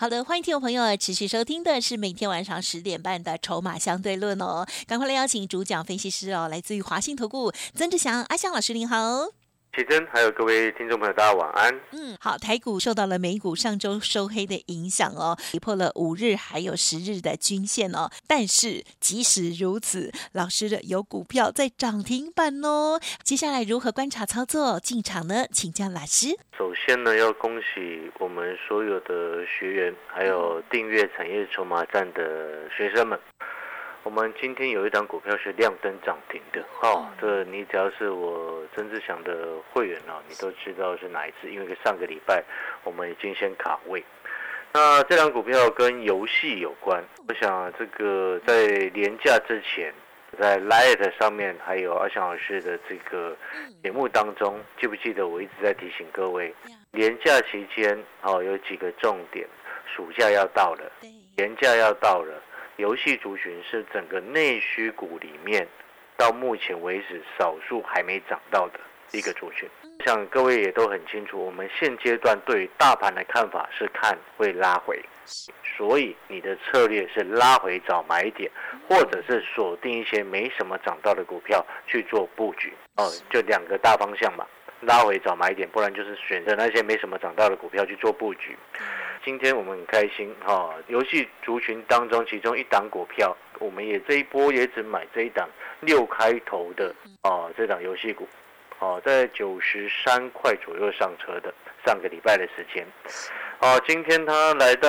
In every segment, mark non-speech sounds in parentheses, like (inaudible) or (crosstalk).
好的，欢迎听众朋友持续收听的是每天晚上十点半的《筹码相对论》哦，赶快来邀请主讲分析师哦，来自于华信投顾曾志祥阿祥老师，您好。奇珍，还有各位听众朋友，大家晚安。嗯，好，台股受到了美股上周收黑的影响哦，跌破了五日还有十日的均线哦。但是即使如此，老师的有股票在涨停板哦。接下来如何观察操作进场呢？请教老师。首先呢，要恭喜我们所有的学员，还有订阅产业筹码站的学生们。我们今天有一张股票是亮灯涨停的，哦，这你只要是我曾志祥的会员啊，你都知道是哪一次，因为上个礼拜我们已经先卡位。那这张股票跟游戏有关，我想这个在年假之前，在 Light 上面还有阿翔老师的这个节目当中，记不记得我一直在提醒各位，年假期间哦有几个重点，暑假要到了，年假要到了。游戏族群是整个内需股里面到目前为止少数还没涨到的一个族群。像各位也都很清楚，我们现阶段对于大盘的看法是看会拉回，所以你的策略是拉回找买点，或者是锁定一些没什么涨到的股票去做布局。哦，就两个大方向嘛，拉回找买点，不然就是选择那些没什么涨到的股票去做布局。今天我们很开心哈，游戏族群当中其中一档股票，我们也这一波也只买这一档六开头的哦，这档游戏股，哦，在九十三块左右上车的，上个礼拜的时间，哦，今天它来到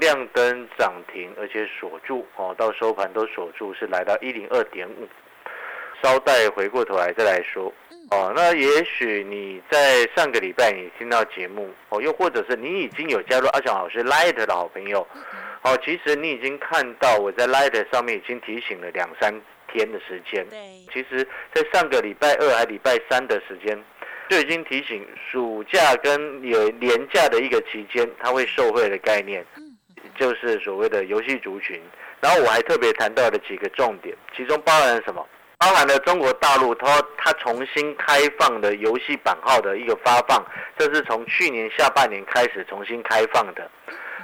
亮灯涨停，而且锁住哦，到收盘都锁住，是来到一零二点五，稍待回过头来再来说。哦，那也许你在上个礼拜你听到节目哦，又或者是你已经有加入阿翔老师 Light 的好朋友，哦，其实你已经看到我在 Light 上面已经提醒了两三天的时间。对，其实，在上个礼拜二还礼拜三的时间，就已经提醒暑假跟有年假的一个期间，它会受惠的概念，就是所谓的游戏族群。然后我还特别谈到了几个重点，其中包含了什么？包含了中国大陆，它它重新开放的游戏版号的一个发放，这是从去年下半年开始重新开放的，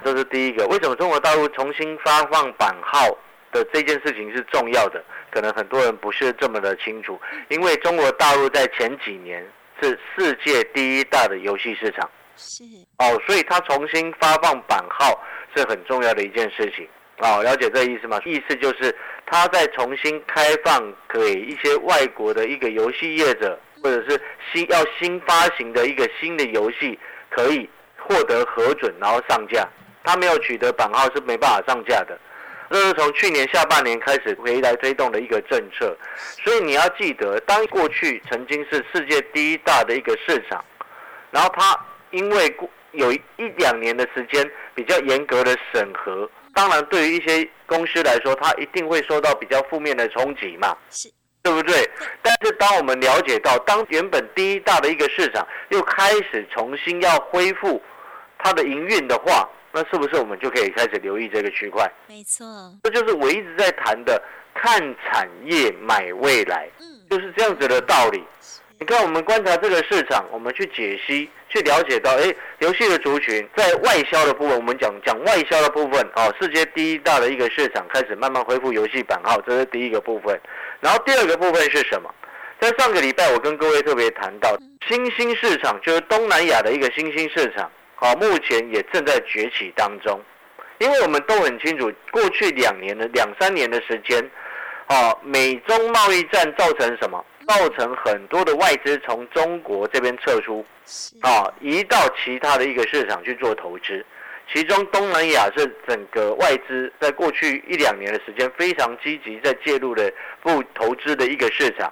这是第一个。为什么中国大陆重新发放版号的这件事情是重要的？可能很多人不是这么的清楚，因为中国大陆在前几年是世界第一大的游戏市场，是哦，所以它重新发放版号是很重要的一件事情。哦，了解这意思吗？意思就是。它在重新开放给一些外国的一个游戏业者，或者是新要新发行的一个新的游戏，可以获得核准，然后上架。它没有取得版号是没办法上架的。这是从去年下半年开始回来推动的一个政策。所以你要记得，当过去曾经是世界第一大的一个市场，然后它因为有一两年的时间比较严格的审核。当然，对于一些公司来说，它一定会受到比较负面的冲击嘛，是，对不对？但是当我们了解到，当原本第一大的一个市场又开始重新要恢复它的营运的话，那是不是我们就可以开始留意这个区块？没错，这就是我一直在谈的看产业买未来，嗯，就是这样子的道理。你看，我们观察这个市场，我们去解析、去了解到，哎，游戏的族群在外销的部分，我们讲讲外销的部分，哦，世界第一大的一个市场开始慢慢恢复游戏版号，这是第一个部分。然后第二个部分是什么？在上个礼拜，我跟各位特别谈到新兴市场，就是东南亚的一个新兴市场，好，目前也正在崛起当中。因为我们都很清楚，过去两年的两三年的时间，哦，美中贸易战造成什么？造成很多的外资从中国这边撤出，啊，移到其他的一个市场去做投资，其中东南亚是整个外资在过去一两年的时间非常积极在介入的不投资的一个市场。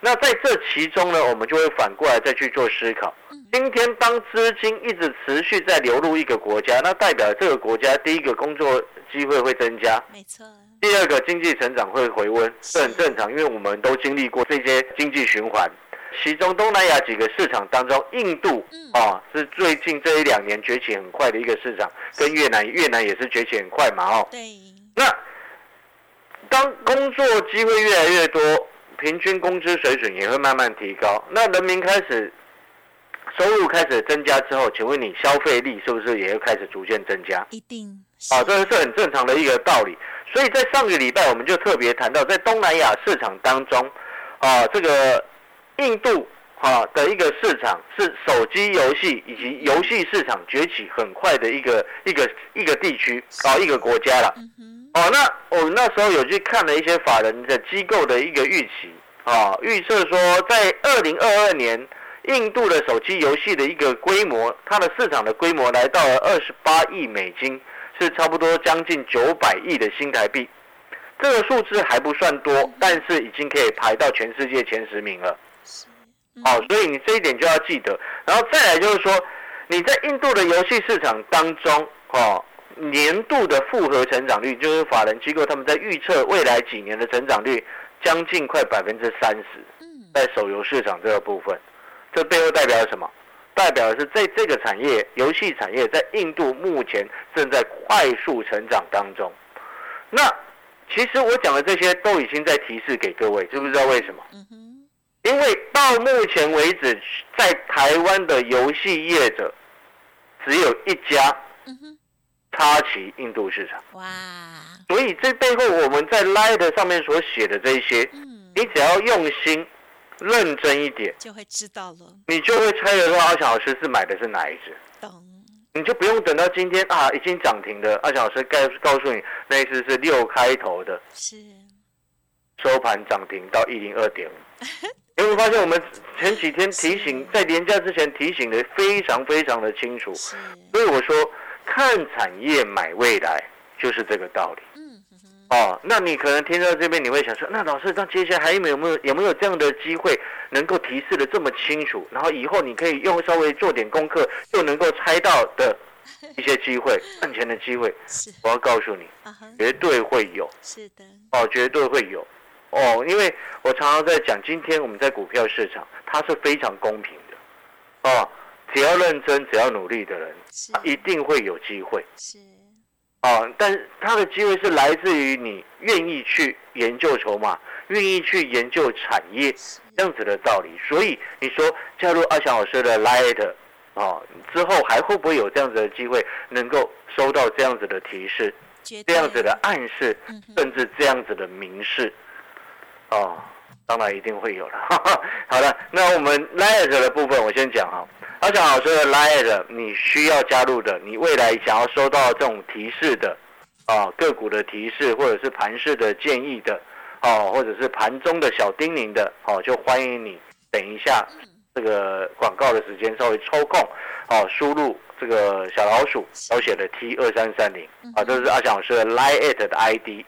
那在这其中呢，我们就会反过来再去做思考。今天当资金一直持续在流入一个国家，那代表这个国家第一个工作机会会增加，没错。第二个经济成长会回温，这很正常，因为我们都经历过这些经济循环。其中东南亚几个市场当中，印度啊是最近这一两年崛起很快的一个市场，跟越南，越南也是崛起很快嘛哦。对，那当工作机会越来越多，平均工资水准也会慢慢提高，那人民开始收入开始增加之后，请问你消费力是不是也会开始逐渐增加？一定啊，这是很正常的一个道理。所以在上个礼拜，我们就特别谈到，在东南亚市场当中，啊，这个印度啊的一个市场是手机游戏以及游戏市场崛起很快的一个一个一个地区啊，一个国家了。哦，那我们那时候有去看了一些法人的机构的一个预期啊，预测说在二零二二年，印度的手机游戏的一个规模，它的市场的规模来到了二十八亿美金。是差不多将近九百亿的新台币，这个数字还不算多，但是已经可以排到全世界前十名了。哦，所以你这一点就要记得。然后再来就是说，你在印度的游戏市场当中，哦，年度的复合成长率，就是法人机构他们在预测未来几年的成长率，将近快百分之三十。在手游市场这个部分，这背后代表什么？代表的是在这个产业，游戏产业在印度目前正在快速成长当中。那其实我讲的这些都已经在提示给各位，知不知道为什么？因为到目前为止，在台湾的游戏业者只有一家，插旗印度市场。哇！所以这背后我们在 Light 上面所写的这些，你只要用心。认真一点，就会知道了。你就会猜得到阿翔老师是买的是哪一只。懂。你就不用等到今天啊，已经涨停的阿翔老师告告诉你，那一次是六开头的。是。收盘涨停到一零二点五。(laughs) 有没有发现我们前几天提醒，在年假之前提醒的非常非常的清楚。所以我说，看产业买未来，就是这个道理。哦，那你可能听到这边，你会想说，那老师，那接下来还有没有没有有没有这样的机会，能够提示的这么清楚，然后以后你可以用稍微做点功课，就能够猜到的 (laughs) 一些机会，赚钱的机会，(laughs) 我要告诉你，绝对会有，是的，哦，绝对会有，哦，因为我常常在讲，今天我们在股票市场，它是非常公平的，哦，只要认真，只要努力的人，一定会有机会，是。啊，但是它的机会是来自于你愿意去研究筹码，愿意去研究产业这样子的道理。所以你说加入阿翔老师的 Light 啊，之后还会不会有这样子的机会，能够收到这样子的提示，这样子的暗示，甚至这样子的明示？哦，当然一定会有了。(laughs) 好了，那我们 Light 的部分我先讲哈。阿翔老师的 Line，你需要加入的，你未来想要收到这种提示的，啊，个股的提示，或者是盘势的建议的，哦，或者是盘中的小叮咛的，哦，就欢迎你等一下这个广告的时间稍微抽空，哦，输入这个小老鼠小写的 T 二三三零，啊，这是阿翔老师的 Line 的 ID，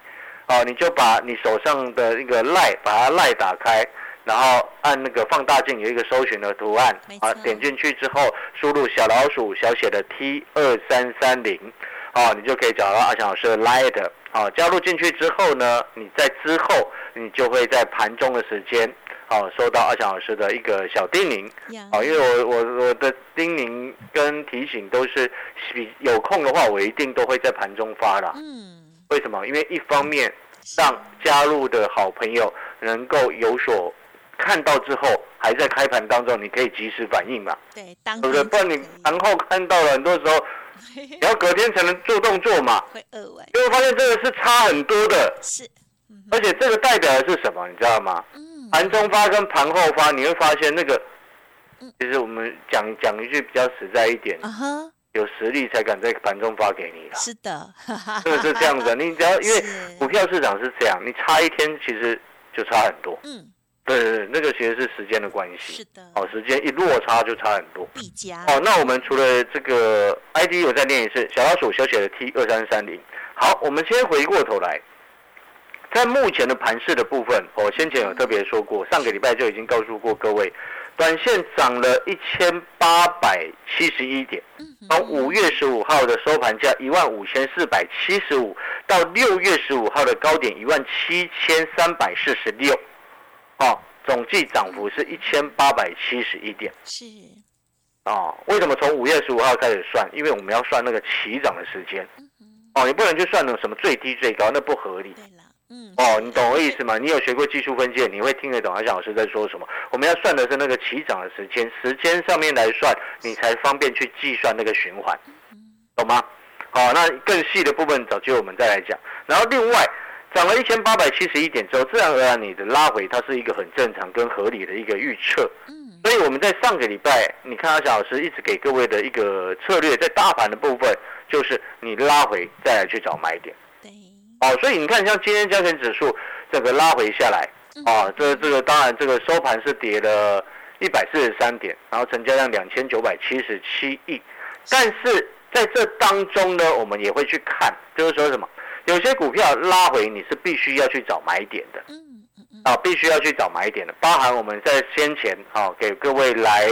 哦，你就把你手上的那个 Line 把它 Line 打开。然后按那个放大镜有一个搜寻的图案，啊，点进去之后输入小老鼠小写的 T 二三三零，啊，你就可以找到阿翔老师的 Light，啊，加入进去之后呢，你在之后你就会在盘中的时间，啊，收到阿翔老师的一个小叮咛，啊，因为我我我的叮咛跟提醒都是有空的话，我一定都会在盘中发的。嗯，为什么？因为一方面让加入的好朋友能够有所。看到之后还在开盘当中，你可以及时反应嘛？对，对不对？不然你盘后看到了，很多时候 (laughs) 你要隔天才能做动作嘛。会二位，因为发现这个是差很多的。是，而且这个代表的是什么？你知道吗？嗯。盘中发跟盘后发，你会发现那个，其实我们讲讲一句比较实在一点，有实力才敢在盘中发给你的。是的，真的是这样子。你只要因为 (laughs) 股票市场是这样，你差一天其实就差很多。嗯。对对对，那个其实是时间的关系。是的。哦，时间一落差就差很多。必加。哦，那我们除了这个 ID，我再念一次，小老鼠小写的 T 二三三零。好，我们先回过头来，在目前的盘势的部分，我先前有特别说过，上个礼拜就已经告诉过各位，短线涨了一千八百七十一点，从五月十五号的收盘价一万五千四百七十五，到六月十五号的高点一万七千三百四十六。哦，总计涨幅是一千八百七十一点是，哦。为什么从五月十五号开始算？因为我们要算那个起涨的时间哦，你不能去算那种什么最低最高，那不合理。哦，你懂我意思吗？你有学过技术分析，你会听得懂阿翔老师在说什么。我们要算的是那个起涨的时间，时间上面来算，你才方便去计算那个循环，懂吗？好，那更细的部分早就我们再来讲。然后另外涨了一千八百七十一点之后，自然而然你的拉回它是一个很正常跟合理的一个预测。嗯，所以我们在上个礼拜，你看阿翔老师一直给各位的一个策略，在大盘的部分，就是你拉回再来去找买点。对，哦，所以你看，像今天加权指数整个拉回下来，啊，这这个当然这个收盘是跌了一百四十三点，然后成交量两千九百七十七亿，但是在这当中呢，我们也会去看，就是说什么，有些股票拉回你是必须要去找买点的。啊，必须要去找买点的，包含我们在先前啊给各位来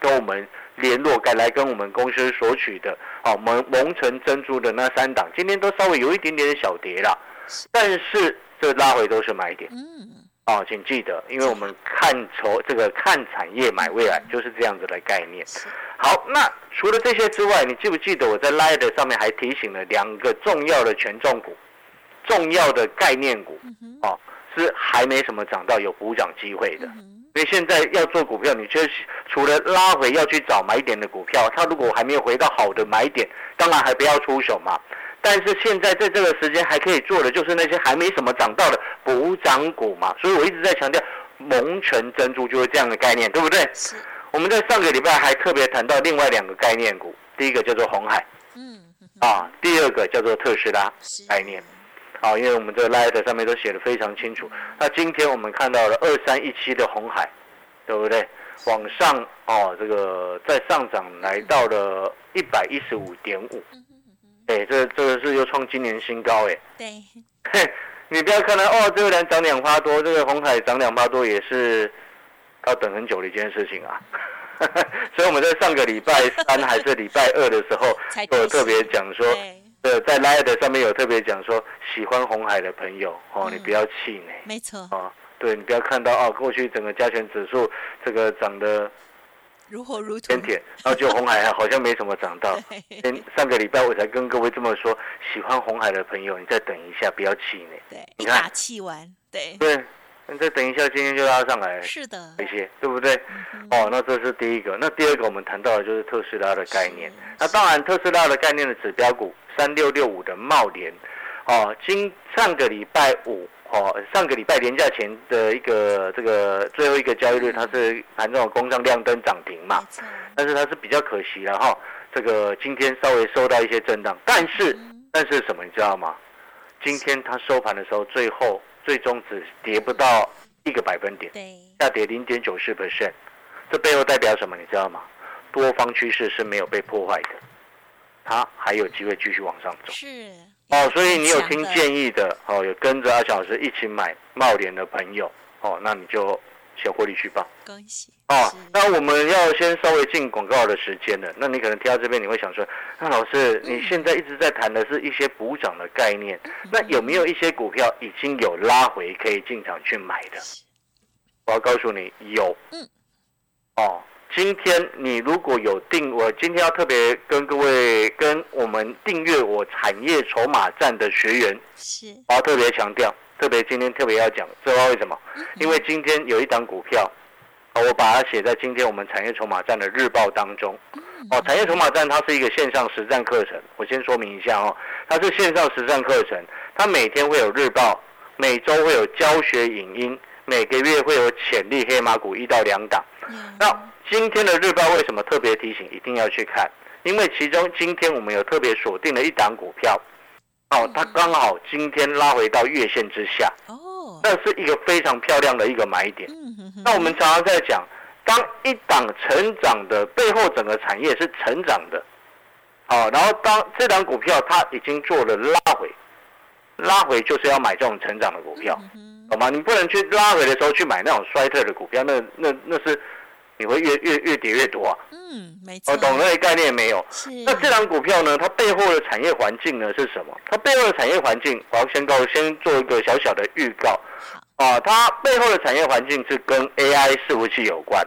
跟我们联络，该来跟我们公司索取的啊蒙蒙城珍珠的那三档，今天都稍微有一点点小跌了，但是这拉回都是买点。嗯，啊，请记得，因为我们看筹这个看产业买未来就是这样子的概念。好，那除了这些之外，你记不记得我在 Light 上面还提醒了两个重要的权重股、重要的概念股哦，是还没什么涨到有补涨机会的。嗯哼，因为现在要做股票，你就是除了拉回要去找买点的股票，它如果还没有回到好的买点，当然还不要出手嘛。但是现在在这个时间还可以做的，就是那些还没什么涨到的补涨股嘛。所以我一直在强调，蒙城珍珠就是这样的概念，对不对？是，我们在上个礼拜还特别谈到另外两个概念股，第一个叫做红海嗯啊，第二个叫做特斯拉概念。啊，因为我们这个 Light 上面都写的非常清楚。那今天我们看到了二三一七的红海，对不对？往上哦，这个再上涨来到了一百一十五点五，嗯哼嗯哼，哎，这这个是又创今年新高哎。对，嘿，你不要看到哦，这个人涨两趴多，这个红海涨两趴多也是要等很久的一件事情啊。(laughs) 所以我们在上个礼拜三还是礼拜二的时候有特别讲说，对，呃，在 Light 上面有特别讲说，喜欢红海的朋友哦，你不要气馁没错，哦。对你不要看到哦，过去整个加权指数这个涨得如火如荼甜，甜，然后就红海好像没什么涨到。(laughs) 上个礼拜我才跟各位这么说，喜欢红海的朋友，你再等一下，不要气馁。对，你看打气完，对，对，你再等一下，今天就拉上来是的，一些，对不对？嗯哦，那这是第一个。那第二个我们谈到的就是特斯拉的概念。那当然，特斯拉的概念的指标股三六六五的茂联，哦，今上个礼拜五，哦，上个礼拜连假前的一个这个最后一个交易日，它是盘中有攻上亮灯涨停嘛但是它是比较可惜了哈。这个今天稍微受到一些震荡，但是嗯但是什么你知道吗？今天它收盘的时候，最后最终只跌不到一个百分点。对，下跌零点九四 percent，这背后代表什么？你知道吗？多方趋势是没有被破坏的，它还有机会继续往上走。是，哦，所以你有听，建议的，哦，有跟着阿小老师一起买茂联的朋友，哦，那你就小获利去报。恭喜，哦，那我们要先稍微进广告的时间了。那你可能听到这边，你会想说，那老师，你现在一直在谈的是一些补涨的概念，那有没有一些股票已经有拉回可以进场去买的？我要告诉你，有。嗯。哦，今天你如果有订，我今天要特别跟各位跟我们订阅我产业筹码站的学员，是，我要特别强调，特别今天特别要讲，知道为什么？因为今天有一档股票，哦我把它写在今天我们产业筹码站的日报当中。哦，产业筹码站它是一个线上实战课程，我先说明一下哦，它是线上实战课程，它每天会有日报，每周会有教学影音，每个月会有潜力黑马股一到两档。那今天的日报为什么特别提醒一定要去看？因为其中今天我们有特别锁定了一档股票，哦，它刚好今天拉回到月线之下，哦，那是一个非常漂亮的一个买点。那我们常常在讲，当一档成长的背后，整个产业是成长的，哦，然后当这档股票它已经做了拉回，拉回就是要买这种成长的股票，懂吗？你不能去拉回的时候去买那种衰退的股票，那那那是你会越越越跌越多啊！嗯，没错，我懂那个概念没有？是，那这档股票呢？它背后的产业环境呢是什么？它背后的产业环境，我要先告先做一个小小的预告。好，哦，它背后的产业环境是跟 AI 伺服器有关。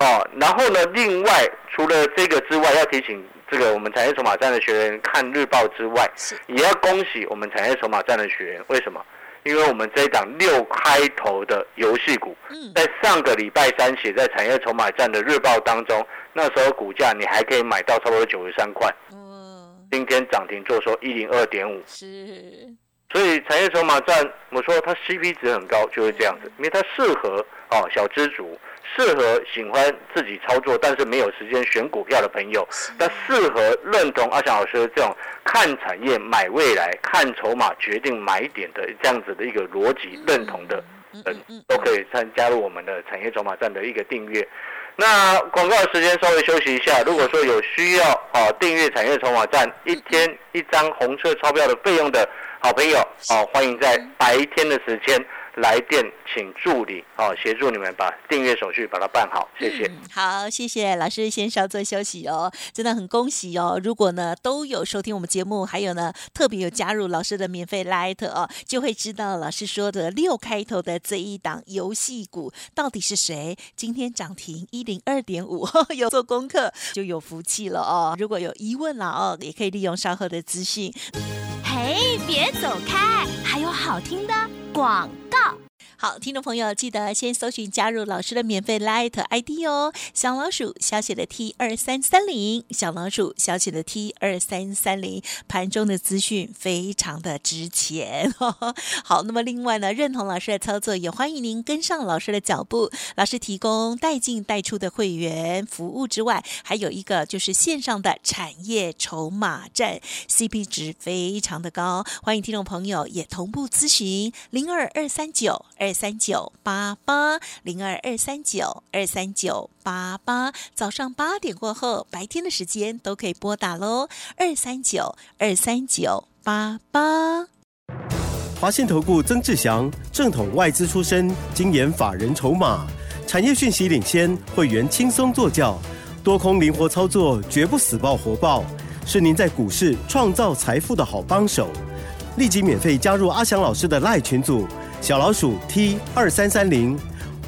哦，然后呢，另外除了这个之外，要提醒这个我们产业筹码站的学员看日报之外，也要恭喜我们产业筹码站的学员。为什么？因为我们这一档六开头的游戏股，在上个礼拜三写在产业筹码站的日报当中，那时候股价你还可以买到差不多九十三块。今天涨停做收一零二点五。是。所以产业筹码站，我说它 CP 值很高，就是这样子，因为它适合哦小资族，适合喜欢自己操作但是没有时间选股票的朋友，那适合认同阿翔老师这种看产业买未来、看筹码决定买点的这样子的一个逻辑认同的人，都可以参加入我们的产业筹码站的一个订阅。那广告时间稍微休息一下，如果说有需要啊订阅产业筹码站一天一张红色钞票的费用的。好朋友，啊，欢迎在白天的时间来电，请助理哦协助你们把订阅手续把它办好，谢谢。好，谢谢老师，先稍作休息哦。真的很恭喜哦，如果呢都有收听我们节目，还有呢特别有加入老师的免费 Light 哦，就会知道老师说的六开头的这一档游戏股到底是谁。今天涨停一零二点五，(laughs) 有做功课就有福气了哦。如果有疑问了哦，也可以利用稍后的资讯。嘿，别走开！还有好听的广告。好，听众朋友，记得先搜寻加入老师的免费 Light ID 哦，小老鼠小写的 T 二三三零，小老鼠小写的 T 二三三零，盘中的资讯非常的值钱。(laughs) 好，那么另外呢，认同老师的操作，也欢迎您跟上老师的脚步。老师提供带进带出的会员服务之外，还有一个就是线上的产业筹码站，CP 值非常的高，欢迎听众朋友也同步咨询零二二三九二。二三九八八零二二三九二三九八八，早上八点过后，白天的时间都可以拨打喽。二三九二三九八八。华信投顾曾志祥，正统外资出身，精研法人筹码，产业讯息领先，会员轻松做教，多空灵活操作，绝不死爆活爆，是您在股市创造财富的好帮手。立即免费加入阿祥老师的赖群组。小老鼠 T 二三三零，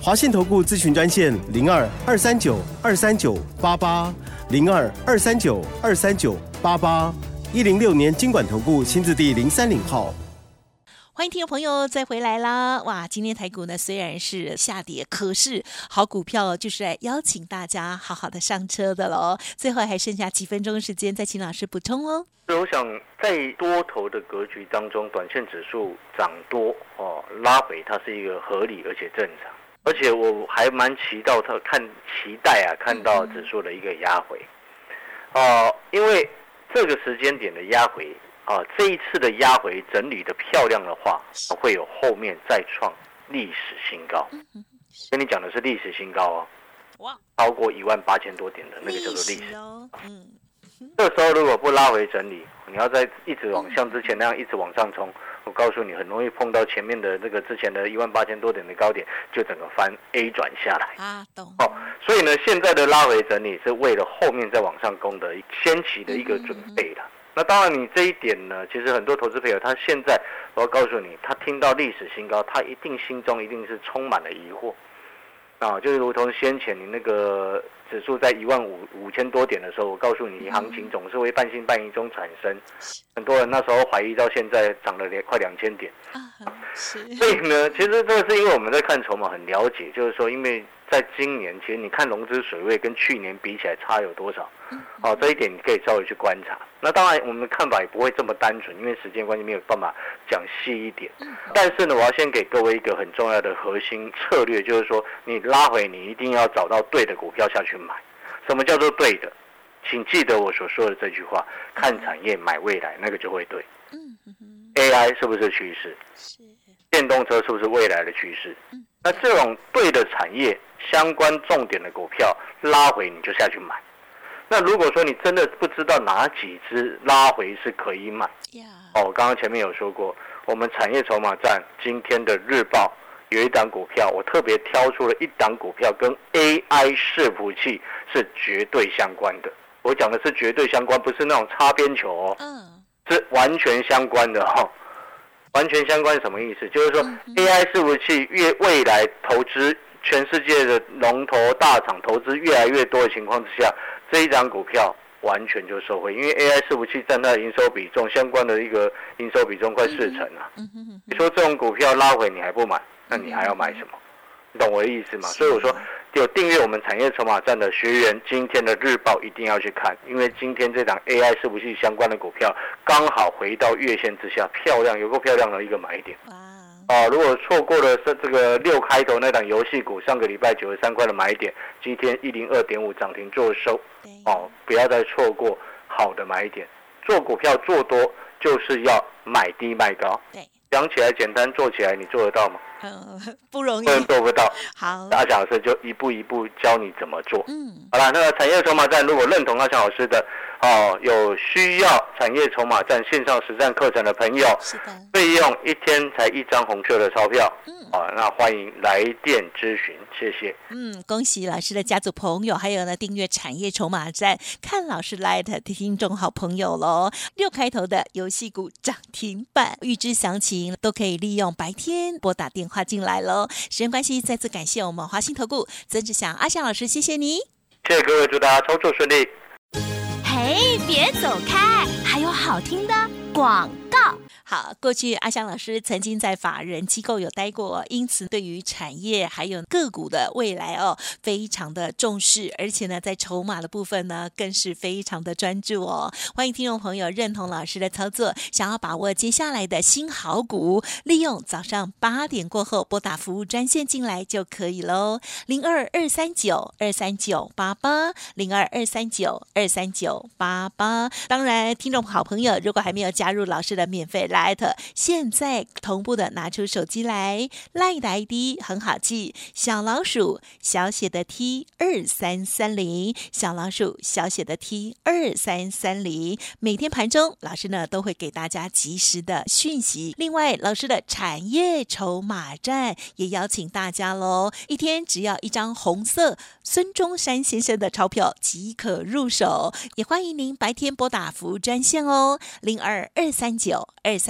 华信投顾咨询专线零二二三九二三九八八零二二三九二三九八八一零六年经管投顾新字第零三零号。欢迎听众朋友再回来啦！哇，今天台股呢虽然是下跌，可是好股票就是来邀请大家好好的上车的喽。最后还剩下几分钟时间，再请老师补充哦。我想在多头的格局当中，短线指数涨多哦拉回，它是一个合理而且正常。而且我还蛮期待它看期待啊，看到指数的一个压回哦，因为这个时间点的压回。啊，这一次的压回整理的漂亮的话，会有后面再创历史新高。跟你讲的是历史新高哦，哇，超过一万八千多点的那个叫做历史。嗯，(laughs) 这时候如果不拉回整理，你要再一直往像之前那样一直往上冲，我告诉你，很容易碰到前面的那个之前的一万八千多点的高点，就整个翻 A 转下来。啊，懂。哦，所以呢，现在的拉回整理是为了后面再往上攻的先期的一个准备了。那当然，你这一点呢，其实很多投资朋友他现在，我要告诉你，他听到历史新高，他一定心中一定是充满了疑惑，啊，就是如同先前你那个指数在一万五五千多点的时候，我告诉你，行情总是会半信半疑中产生，很多人那时候怀疑到现在涨了两快两千点，所以呢，其实这个是因为我们在看筹码很了解，就是说因为。在今年，其实你看融资水位跟去年比起来差有多少？哦，这一点你可以稍微去观察。那当然，我们的看法也不会这么单纯，因为时间关系没有办法讲细一点。但是呢，我要先给各位一个很重要的核心策略，就是说，你拉回，你一定要找到对的股票下去买。什么叫做对的？请记得我所说的这句话：看产业，买未来，那个就会对。嗯 AI 是不是趋势？是。电动车是不是未来的趋势？那这种对的产业相关重点的股票拉回你就下去买。那如果说你真的不知道哪几只拉回是可以买，哦，刚刚前面有说过，我们产业筹码站今天的日报有一档股票，我特别挑出了一档股票跟 AI 伺服器是绝对相关的。我讲的是绝对相关，不是那种擦边球哦，是完全相关的哈。完全相关什么意思？就是说 AI 伺服器越未来投资全世界的龙头大厂投资越来越多的情况之下，这一张股票完全就收回，因为 AI 伺服器占它的营收比重相关的一个营收比重快四成啊。你说这种股票拉回你还不买，那你还要买什么？你懂我的意思吗？所以我说。有订阅我们产业筹码站的学员，今天的日报一定要去看，因为今天这档 AI 伺服器相关的股票刚好回到月线之下，漂亮，有够漂亮的一个买点。哦！啊，如果错过了这这个六开头那档游戏股，上个礼拜九十三块的买点，今天一零二点五涨停做收。哦，不要再错过好的买点。做股票做多就是要买低卖高。对。讲起来简单，做起来你做得到吗？嗯，(laughs) 不容易，做不到。(laughs) 好，阿强老师就一步一步教你怎么做。嗯，好了，那个产业筹码站，如果认同阿强老师的，哦，有需要产业筹码站线上实战课程的朋友，是的，费用一天才一张红色的钞票。嗯，啊，那欢迎来电咨询，谢谢。嗯，恭喜老师的家族朋友，还有呢订阅产业筹码站看老师 Light 的听众好朋友喽。六开头的游戏股涨停板，预知详情都可以利用白天拨打电。话进来喽！时间关系，再次感谢我们华兴投顾曾志祥阿祥老师，谢谢你，谢谢各位，祝大家操作顺利。嘿，别走开，还有好听的广告。好，过去阿香老师曾经在法人机构有待过，因此对于产业还有个股的未来哦，非常的重视，而且呢，在筹码的部分呢，更是非常的专注哦。欢迎听众朋友认同老师的操作，想要把握接下来的新好股，利用早上八点过后拨打服务专线进来就可以喽，零二二三九二三九八八，零二二三九二三九八八。当然，听众好朋友如果还没有加入老师的免费来。艾特，现在同步的拿出手机来，赖的 ID 很好记，小老鼠小写的 T 二三三零，小老鼠小写的 T 二三三零。每天盘中，老师呢都会给大家及时的讯息。另外，老师的产业筹码站也邀请大家喽，一天只要一张红色孙中山先生的钞票即可入手。也欢迎您白天拨打服务专线哦，零二二三九二三。